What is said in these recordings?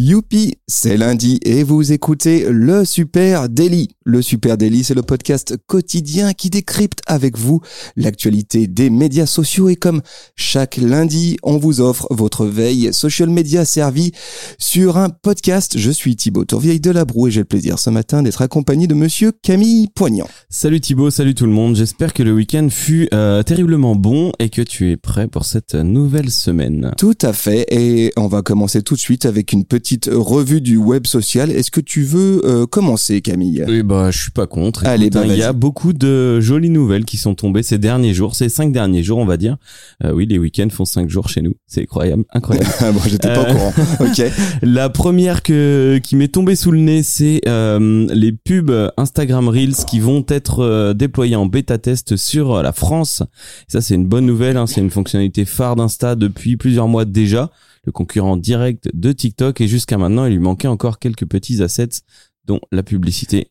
Youpi, c'est lundi et vous écoutez le Super Daily. Le Super Daily, c'est le podcast quotidien qui décrypte avec vous l'actualité des médias sociaux et comme chaque lundi, on vous offre votre veille social media servie sur un podcast. Je suis Thibaut Tourvieille de la Broue et j'ai le plaisir ce matin d'être accompagné de monsieur Camille Poignant. Salut Thibaut, salut tout le monde. J'espère que le week-end fut euh, terriblement bon et que tu es prêt pour cette nouvelle semaine. Tout à fait et on va commencer tout de suite avec une petite revue du web social. Est-ce que tu veux euh, commencer, Camille? Oui, bah, je suis pas contre. Allez, Écoute, bah, hein, il y a beaucoup de jolies nouvelles qui sont tombées ces derniers jours, ces cinq derniers jours, on va dire. Euh, oui, les week-ends font cinq jours chez nous. C'est incroyable, incroyable. Bon, j'étais pas Euh, au courant. Ok. La première que qui m'est tombée sous le nez, c'est euh, les pubs Instagram Reels qui vont être euh, déployés en bêta test sur euh, la France. Ça, c'est une bonne nouvelle. hein. C'est une fonctionnalité phare d'Insta depuis plusieurs mois déjà. Le concurrent direct de TikTok et jusqu'à maintenant, il lui manquait encore quelques petits assets dont la publicité.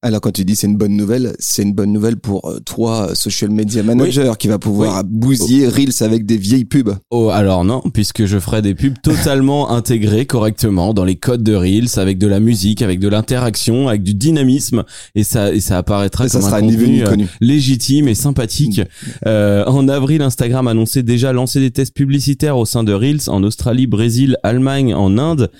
Alors quand tu dis c'est une bonne nouvelle, c'est une bonne nouvelle pour euh, toi, euh, social media manager, qui va pouvoir bousiller Reels avec des vieilles pubs. Oh, alors non, puisque je ferai des pubs totalement intégrées correctement dans les codes de Reels, avec de la musique, avec de l'interaction, avec du dynamisme, et ça, et ça apparaîtra Et ça comme sera un contenu euh, connu. légitime et sympathique. Euh, en avril, Instagram annonçait déjà lancer des tests publicitaires au sein de Reels en Australie, Brésil, Allemagne, en Inde.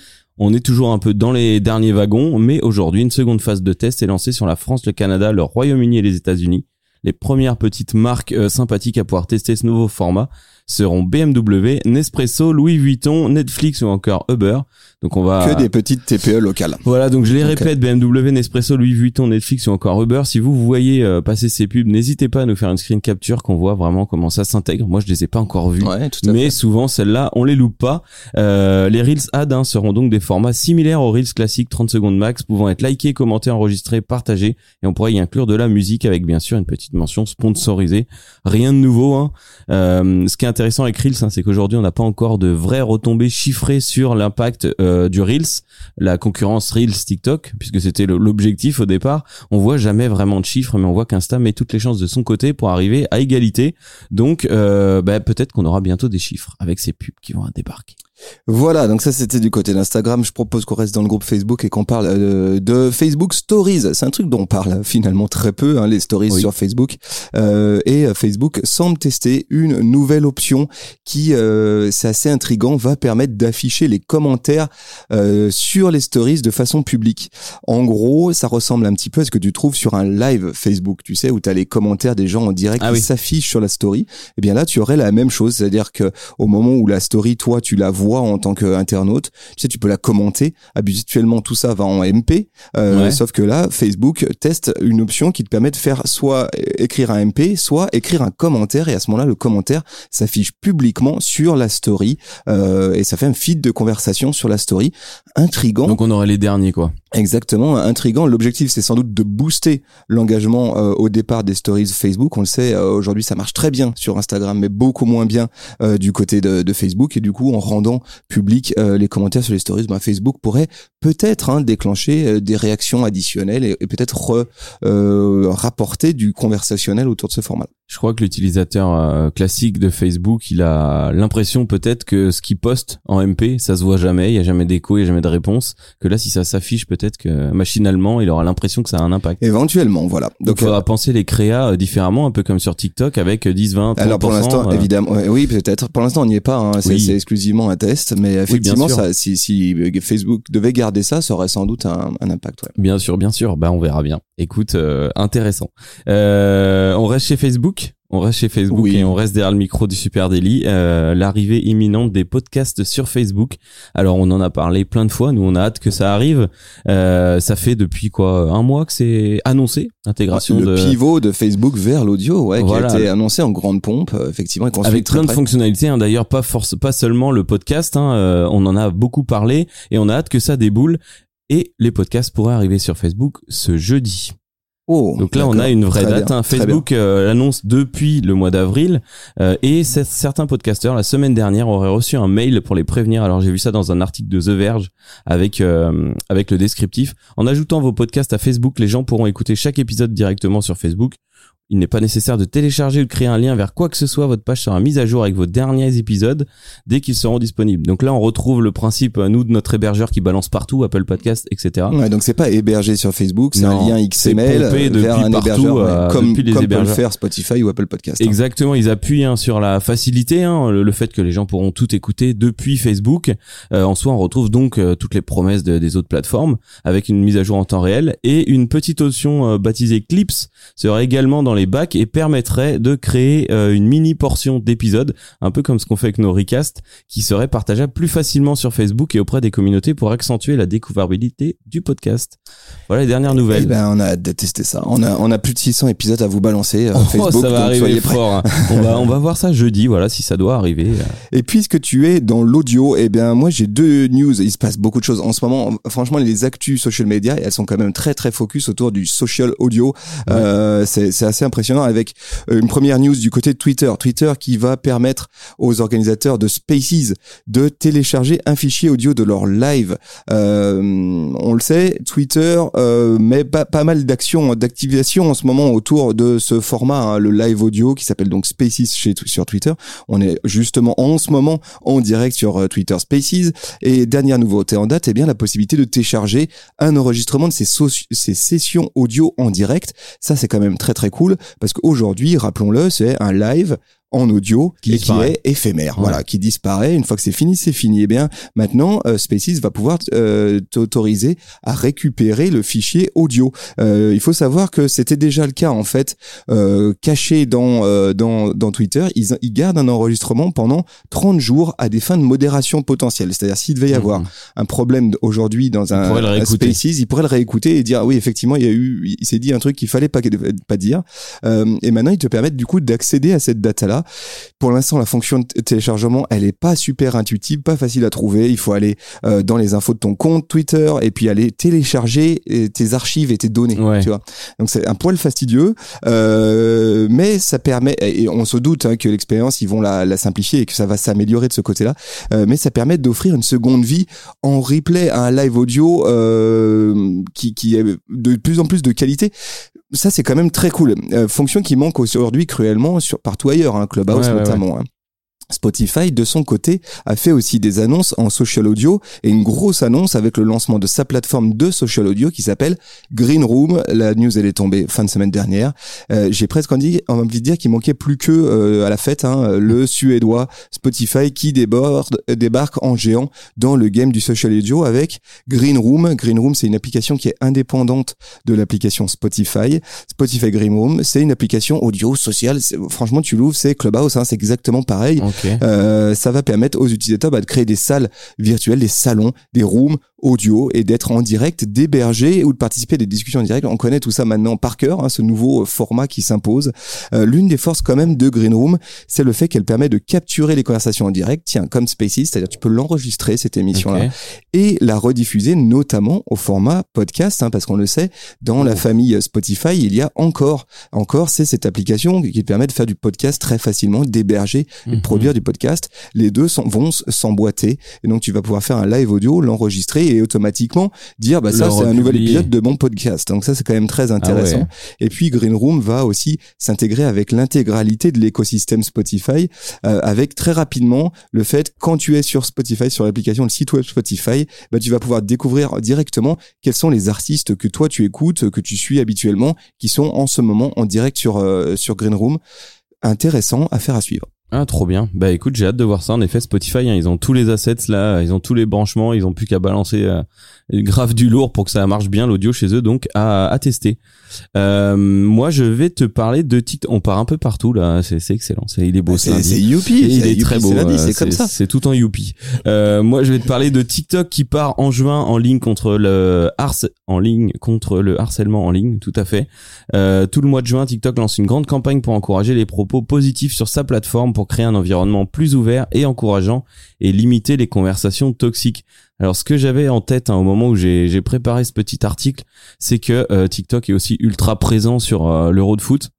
On est toujours un peu dans les derniers wagons, mais aujourd'hui, une seconde phase de test est lancée sur la France, le Canada, le Royaume-Uni et les États-Unis. Les premières petites marques euh, sympathiques à pouvoir tester ce nouveau format seront BMW, Nespresso, Louis Vuitton, Netflix ou encore Uber. Donc on va Que des petites TPE locales. voilà, donc je les répète, BMW, Nespresso, Louis Vuitton, Netflix ou encore Uber. Si vous, vous voyez euh, passer ces pubs, n'hésitez pas à nous faire une screen capture qu'on voit vraiment comment ça s'intègre. Moi, je les ai pas encore vus. Ouais, tout à Mais fait. souvent, celles-là, on les loupe pas. Euh, les Reels Ads hein, seront donc des formats similaires aux Reels classiques 30 secondes max, pouvant être likés, commentés, enregistrés, partagés. Et on pourrait y inclure de la musique avec bien sûr une petite mention sponsorisée. Rien de nouveau. Hein. Euh, ce qui est intéressant avec Reels, hein, c'est qu'aujourd'hui, on n'a pas encore de vraies retombées chiffrées sur l'impact euh, du Reels, la concurrence Reels TikTok, puisque c'était l'objectif au départ. On voit jamais vraiment de chiffres, mais on voit qu'Insta met toutes les chances de son côté pour arriver à égalité. Donc, euh, bah, peut-être qu'on aura bientôt des chiffres avec ces pubs qui vont débarquer. Voilà, donc ça c'était du côté d'Instagram. Je propose qu'on reste dans le groupe Facebook et qu'on parle euh, de Facebook Stories. C'est un truc dont on parle finalement très peu, hein, les stories Oui. sur Facebook. Euh, et euh, Facebook semble tester une nouvelle option qui, euh, c'est assez intrigant, va permettre d'afficher les commentaires euh, sur les stories de façon publique. En gros, ça ressemble un petit peu à ce que tu trouves sur un live Facebook, tu sais, où tu as les commentaires des gens en direct Ah qui oui. s'affichent sur la story. Eh bien là, tu aurais la même chose, c'est-à-dire que au moment où la story, toi, tu la vois en tant qu'internaute, tu sais, tu peux la commenter. Habituellement, tout ça va en MP, euh, Ouais. sauf que là, Facebook teste une option qui te permet de faire soit écrire un MP, soit écrire un commentaire, et à ce moment-là, le commentaire s'affiche publiquement sur la story, euh, et ça fait un feed de conversation sur la story. Intrigant. Donc, on aurait les derniers, quoi. Exactement, intrigant. L'objectif, c'est sans doute de booster l'engagement euh, au départ des stories Facebook. On le sait, euh, aujourd'hui, ça marche très bien sur Instagram, mais beaucoup moins bien euh, du côté de, de Facebook. Et du coup, en rendant public euh, les commentaires sur les stories, ben, Facebook pourrait peut-être hein, déclencher euh, des réactions additionnelles et, peut-être re- euh, rapporter du conversationnel autour de ce format. Je crois que l'utilisateur classique de Facebook, il a l'impression peut-être que ce qu'il poste en MP, ça se voit jamais, il y a jamais d'écho, il y a jamais de réponse. Que là, si ça s'affiche, peut-être que machinalement, il aura l'impression que ça a un impact. Éventuellement, voilà. Donc, il faudra penser les créas euh, différemment, un peu comme sur TikTok, avec euh, 10, 20, 30%. Alors pour l'instant, euh, évidemment, ouais, oui peut-être. Pour l'instant, on n'y est pas. Hein. C'est Oui. exclusivement un test, mais effectivement, ça, si, si Facebook devait garder ça, ça aurait sans doute un, un impact. Ouais. Bien sûr, bien sûr. Bah, on verra bien. Écoute, euh, intéressant. Euh, on reste chez Facebook? On reste chez Facebook Oui. et on reste derrière le micro du Super Daily. Euh, L'arrivée imminente des podcasts sur Facebook. Alors, on en a parlé plein de fois. Nous, on a hâte que ça arrive. Euh, ça fait depuis quoi un mois que c'est annoncé l'intégration Le de pivot de Facebook vers l'audio, ouais, Voilà. qui a été annoncé en grande pompe, euh, effectivement, et avec plein de fonctionnalités. hein. D'ailleurs, pas force, pas seulement le podcast. hein. Euh, on en a beaucoup parlé et on a hâte que ça déboule. Et les podcasts pourraient arriver sur Facebook ce jeudi. Oh, Donc là, on a une vraie date. bien, hein. Facebook euh, l'annonce depuis le mois d'avril euh, et certains podcasteurs la semaine dernière auraient reçu un mail pour les prévenir. Alors j'ai vu ça dans un article de The Verge avec euh, avec le descriptif. En ajoutant vos podcasts à Facebook, les gens pourront écouter chaque épisode directement sur Facebook. Il n'est pas nécessaire de télécharger ou de créer un lien vers quoi que ce soit. Votre page sera mise à jour avec vos derniers épisodes dès qu'ils seront disponibles. Donc là, on retrouve le principe, euh, nous, de notre hébergeur qui balance partout, Apple Podcast, etc. Ouais, donc c'est pas hébergé sur Facebook, c'est un lien XML vers un partout, hébergeur, euh, comme, les comme peut le faire Spotify ou Apple Podcast. hein. Exactement, ils appuient hein, sur la facilité, hein, le, le fait que les gens pourront tout écouter depuis Facebook. Euh, en soi, on retrouve donc euh, toutes les promesses de- des autres plateformes avec une mise à jour en temps réel et une petite option baptisée Clips serait également dans les bacs et permettrait de créer euh, une mini portion d'épisodes, un peu comme ce qu'on fait avec nos recasts, qui serait partageable plus facilement sur Facebook et auprès des communautés pour accentuer la découvrabilité du podcast. Voilà les dernières Eh nouvelles. ben, on a hâte de tester ça. On a, on a plus de 600 épisodes à vous balancer euh, Oh, Facebook, ça va arriver fort. hein. On va, on va voir ça jeudi, voilà, si ça doit arriver. Et puisque tu es dans l'audio, eh bien moi j'ai deux news. Il se passe beaucoup de choses en ce moment. Franchement, les actus social media, elles sont quand même très très focus autour du social audio. Euh, c'est assez impressionnant avec euh, une première news du côté de Twitter. Twitter qui va permettre aux organisateurs de Spaces de télécharger un fichier audio de leur live. Euh, on le sait, Twitter euh, met pas, mal d'actions, d'activations en ce moment autour de ce format, hein, le live audio qui s'appelle donc Spaces chez, sur Twitter. On est justement en ce moment en direct sur Twitter Spaces. Et dernière nouveauté en date, eh bien la possibilité de télécharger un enregistrement de ces sessions audio en direct. Ça, c'est quand même très très cool parce qu'aujourd'hui, rappelons-le, c'est un live en audio Qui et disparaît. qui est éphémère, Ouais. voilà, qui disparaît. Une fois que c'est fini, c'est fini. Eh bien, maintenant, euh, Spaces va pouvoir euh, t'autoriser à récupérer le fichier audio. Euh, il faut savoir que c'était déjà le cas en fait, euh, caché dans euh, dans dans Twitter. Ils, ils gardent un enregistrement pendant 30 jours à des fins de modération potentielle. C'est-à-dire s'il devait y avoir Mhm. un problème aujourd'hui dans un, un. Spaces, il pourrait le réécouter et dire ah oui effectivement il y a eu, il s'est dit un truc qu'il fallait pas pas dire. Euh, et maintenant ils te permettent du coup d'accéder à cette data là. Pour l'instant la fonction de téléchargement elle est pas super intuitive, pas facile à trouver. Il faut aller euh, dans les infos de ton compte Twitter et puis aller télécharger euh, tes archives et tes données. Ouais. Tu vois. Donc c'est un poil fastidieux, euh, mais ça permet et on se doute hein, que l'expérience ils vont la, la simplifier et que ça va s'améliorer de ce côté-là. Euh, mais ça permet d'offrir une seconde vie en replay à un live audio qui, qui est de plus en plus de qualité. Ça c'est quand même très cool. Euh, fonction qui manque aujourd'hui cruellement sur partout ailleurs, hein, Clubhouse Ouais, ouais, notamment. hein. Spotify, de son côté, a fait aussi des annonces en social audio et une grosse annonce avec le lancement de sa plateforme de social audio qui s'appelle Green Room. La news, elle est tombée fin de semaine dernière. Euh, J'ai presque envie, de dire qu'il manquait plus que euh, à la fête hein, le suédois Spotify qui déborde, débarque en géant dans le game du social audio avec Green Room. Green Room, c'est une application qui est indépendante de l'application Spotify. Spotify Green Room, c'est une application audio sociale. Franchement, tu l'ouvres, c'est Clubhouse, hein, c'est exactement pareil. Euh, ça va permettre aux utilisateurs bah, de créer des salles virtuelles, des salons, des rooms audio et d'être en direct, d'héberger ou de participer à des discussions en direct. On connaît tout ça maintenant par cœur, hein, ce nouveau euh, format qui s'impose. Euh, L'une des forces quand même de Green Room, c'est le fait qu'elle permet de capturer les conversations en direct, tiens, comme Spaces, c'est-à-dire tu peux l'enregistrer cette émission-là et la rediffuser notamment au format podcast, hein, parce qu'on le sait, dans la famille Spotify, il y a encore, encore, c'est cette application qui permet de faire du podcast très facilement, d'héberger et de Mhm. Du podcast. Les deux sont- vont s'emboîter, et donc tu vas pouvoir faire un live audio, l'enregistrer et automatiquement dire, bah ça c'est un nouvel épisode de mon podcast. Donc ça c'est quand même très intéressant. ouais. Et puis Green Room va aussi s'intégrer avec l'intégralité de l'écosystème Spotify, euh, avec très rapidement le fait quand tu es sur Spotify, sur l'application, le site web Spotify, bah, tu vas pouvoir découvrir directement quels sont les artistes que toi tu écoutes, que tu suis habituellement, qui sont en ce moment en direct sur euh, sur Green Room. Intéressant à faire à suivre. Ah, trop bien. Bah écoute, j'ai hâte de voir ça. En effet, Spotify, hein, ils ont tous les assets là, ils ont tous les branchements, ils ont plus qu'à balancer euh, grave du lourd pour que ça marche bien l'audio chez eux, donc à, à tester. Euh, moi, je vais te parler de TikTok. On part un peu partout là, c'est c'est excellent. C'est il est beau. ce C'est youpi, il c'est est youpi, très beau. c'est euh, c'est comme ça. C'est tout en youpi. Euh, moi, je vais te parler de TikTok qui part en juin en ligne contre le en ligne contre le harcèlement en ligne. Tout à fait. Euh, tout le mois de juin, TikTok lance une grande campagne pour encourager les propos positifs sur sa plateforme pour créer un environnement plus ouvert et encourageant et limiter les conversations toxiques. Alors ce que j'avais en tête hein, au moment où j'ai préparé ce petit article, c'est que euh, TikTok est aussi ultra présent sur euh, l'Euro de foot.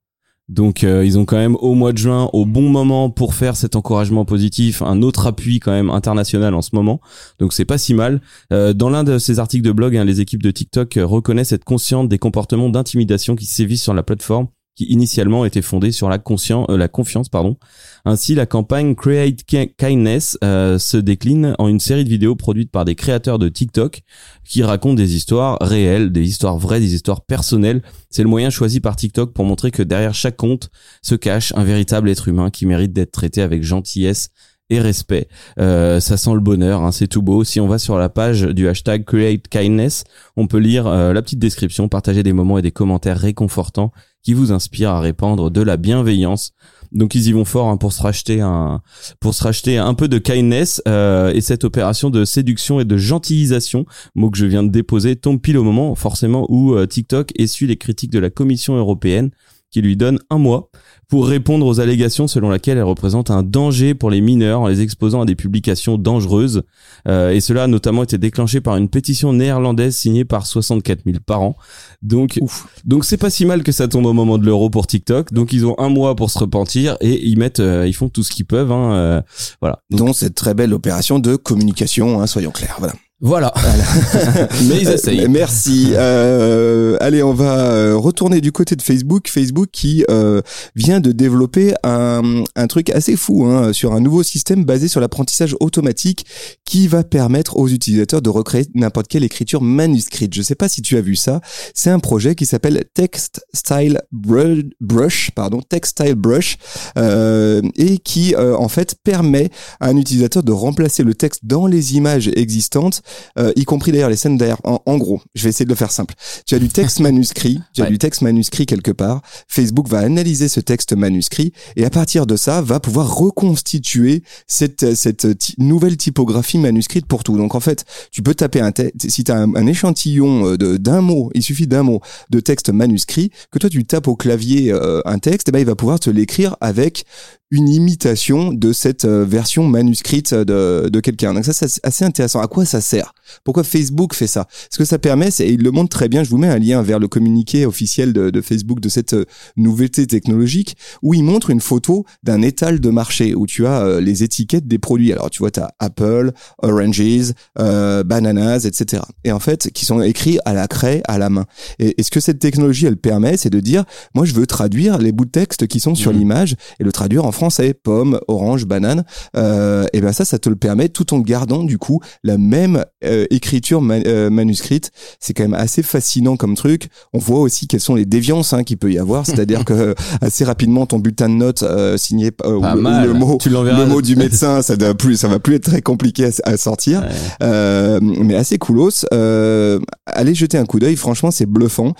Donc euh, ils ont quand même au mois de juin, au bon moment pour faire cet encouragement positif, un autre appui quand même international en ce moment. Donc c'est pas si mal. dans l'un de ces articles de blog, hein, les équipes de TikTok reconnaissent être conscientes des comportements d'intimidation qui sévissent sur la plateforme qui initialement était fondée sur la, conscience, euh, la confiance. Pardon. Ainsi, la campagne Create Kindness euh, se décline en une série de vidéos produites par des créateurs de TikTok qui racontent des histoires réelles, des histoires vraies, des histoires personnelles. C'est le moyen choisi par TikTok pour montrer que derrière chaque compte se cache un véritable être humain qui mérite d'être traité avec gentillesse et respect. Euh, ça sent le bonheur, hein, c'est tout beau. Si on va sur la page du hashtag Create Kindness, on peut lire euh, la petite description, partager des moments et des commentaires réconfortants qui vous inspirent à répandre de la bienveillance. Donc ils y vont fort hein, pour se racheter un pour se racheter un peu de kindness euh, et cette opération de séduction et de gentillisation, mot que je viens de déposer, tombe pile au moment forcément où TikTok essuie les critiques de la Commission européenne qui lui donne un mois pour répondre aux allégations selon laquelle elle représente un danger pour les mineurs en les exposant à des publications dangereuses. Euh, et cela a notamment été déclenché par une pétition néerlandaise signée par 64 000 parents. Donc, donc c'est pas si mal que ça tombe au moment de l'euro pour TikTok. Donc ils ont un mois pour se repentir et ils mettent, euh, ils font tout ce qu'ils peuvent. Hein, euh, voilà. Donc, cette très belle opération de communication, hein, soyons clairs. Voilà. Voilà. Mais ils essayent. Merci. Euh, allez, on va euh, retourner du côté de Facebook. Facebook qui euh, vient de développer un, un truc assez fou hein, sur un nouveau système basé sur l'apprentissage automatique qui va permettre aux utilisateurs de recréer n'importe quelle écriture manuscrite. Je sais pas si tu as vu ça. C'est un projet qui s'appelle Text Style Brush, pardon, Text Style Brush, euh, et qui en fait permet à un utilisateur de remplacer le texte dans les images existantes euh, y compris d'ailleurs les scènes derrière. En, gros, je vais essayer de le faire simple. Tu as du texte manuscrit, tu as du texte manuscrit quelque part. Facebook va analyser ce texte manuscrit et à partir de ça, va pouvoir reconstituer cette, cette nouvelle typographie manuscrite pour tout. Donc en fait, tu peux taper un texte, si tu as un, échantillon euh, d'un mot, il suffit d'un mot de texte manuscrit, que toi tu tapes au clavier euh, un texte, et ben il va pouvoir te l'écrire avec une imitation de cette euh, version manuscrite de, de quelqu'un. Donc ça, c'est assez intéressant. À quoi ça sert? Pourquoi Facebook fait ça? Ce que ça permet, c'est, il le montre très bien, je vous mets un lien vers le communiqué officiel de, de Facebook de cette euh, nouveauté technologique, où il montre une photo d'un étal de marché, où tu as euh, les étiquettes des produits. Alors tu vois, tu as Apple, Oranges, euh, Bananas, etc. Et en fait, qui sont écrits à la craie, à la main. Et, et ce que cette technologie, elle permet, c'est de dire, moi je veux traduire les bouts de texte qui sont sur mmh. l'image et le traduire en français, pomme, orange, banane, euh, et ben ça, ça te le permet tout en gardant du coup la même euh, écriture euh, manuscrite. C'est quand même assez fascinant comme truc. On voit aussi quelles sont les déviances hein, qu'il peut y avoir, c'est-à-dire que assez rapidement ton bulletin de notes signé le, mot, le mot du médecin, ça doit plus, ça va plus être très compliqué à, sortir, mais assez coolos. allez jeter un coup d'œil, franchement, c'est bluffant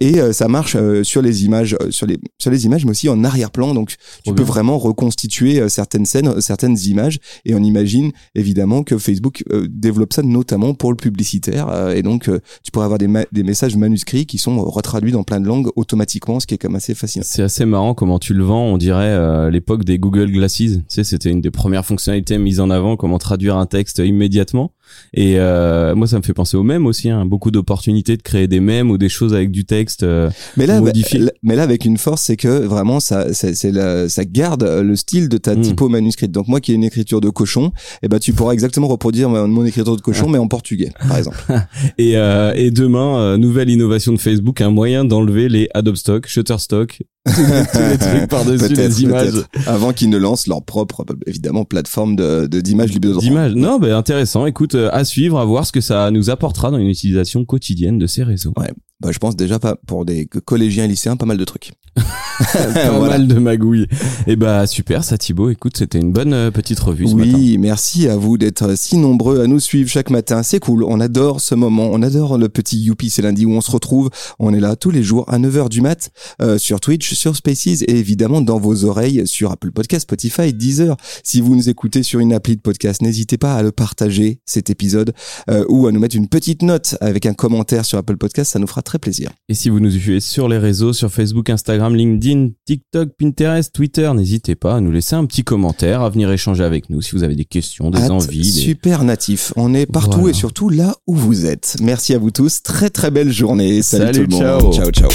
et ça marche sur les images, sur les sur les images, mais aussi en arrière-plan. Donc tu peux vraiment reconstituer euh, certaines scènes, euh, certaines images. Et on imagine évidemment que Facebook euh, développe ça notamment pour le publicitaire. et donc, tu pourrais avoir des, messages manuscrits qui sont retraduits dans plein de langues automatiquement, ce qui est même assez fascinant. C'est assez marrant comment tu le vends. On dirait l'époque des Google Glasses. Tu c'était une des premières fonctionnalités mises en avant, comment traduire un texte immédiatement. Et euh, moi, ça me fait penser au mèmes aussi. Hein. Beaucoup d'opportunités de créer des mèmes ou des choses avec du texte euh, mais là, modifié. Mais là, avec une force, c'est que vraiment, ça, c'est, ça garde le style de ta hmm. typo manuscrite. Donc moi, qui ai une écriture de cochon, eh ben tu pourras exactement reproduire mon, écriture de cochon, mais en portugais, par exemple. et, euh, et demain, euh, nouvelle innovation de Facebook, un moyen d'enlever les Adobe Stock, Shutterstock, tous les trucs par-dessus les images. Avant qu'ils ne lancent leur propre, évidemment, plateforme de, d'images libres de D'images. Non, ben intéressant. Écoute, euh, à suivre, à voir ce que ça nous apportera dans une utilisation quotidienne de ces réseaux. Ouais. Bah, je pense déjà pas pour des collégiens et lycéens, pas mal de trucs. pas mal de magouilles. Et eh bah super, ça Thibaut. Écoute, c'était une bonne euh, petite revue ce matin. Oui, merci à vous d'être si nombreux à nous suivre chaque matin. C'est cool. On adore ce moment. On adore le petit youpi. C'est lundi où on se retrouve. On est là tous les jours à 9h du mat euh, sur Twitch, sur Spaces et évidemment dans vos oreilles sur Apple Podcast, Spotify, Deezer. Si vous nous écoutez sur une appli de podcast, n'hésitez pas à le partager cet épisode euh, ou à nous mettre une petite note avec un commentaire sur Apple Podcast. Ça nous fera très plaisir. Et si vous nous suivez sur les réseaux, sur Facebook, Instagram Instagram, LinkedIn, TikTok, Pinterest, Twitter. N'hésitez pas à nous laisser un petit commentaire, à venir échanger avec nous si vous avez des questions, des envies. des- Super natif. On est partout Voilà. et surtout là où vous êtes. Merci à vous tous. Très très belle journée. Salut, Salut, tout le monde. ciao. ciao. ciao.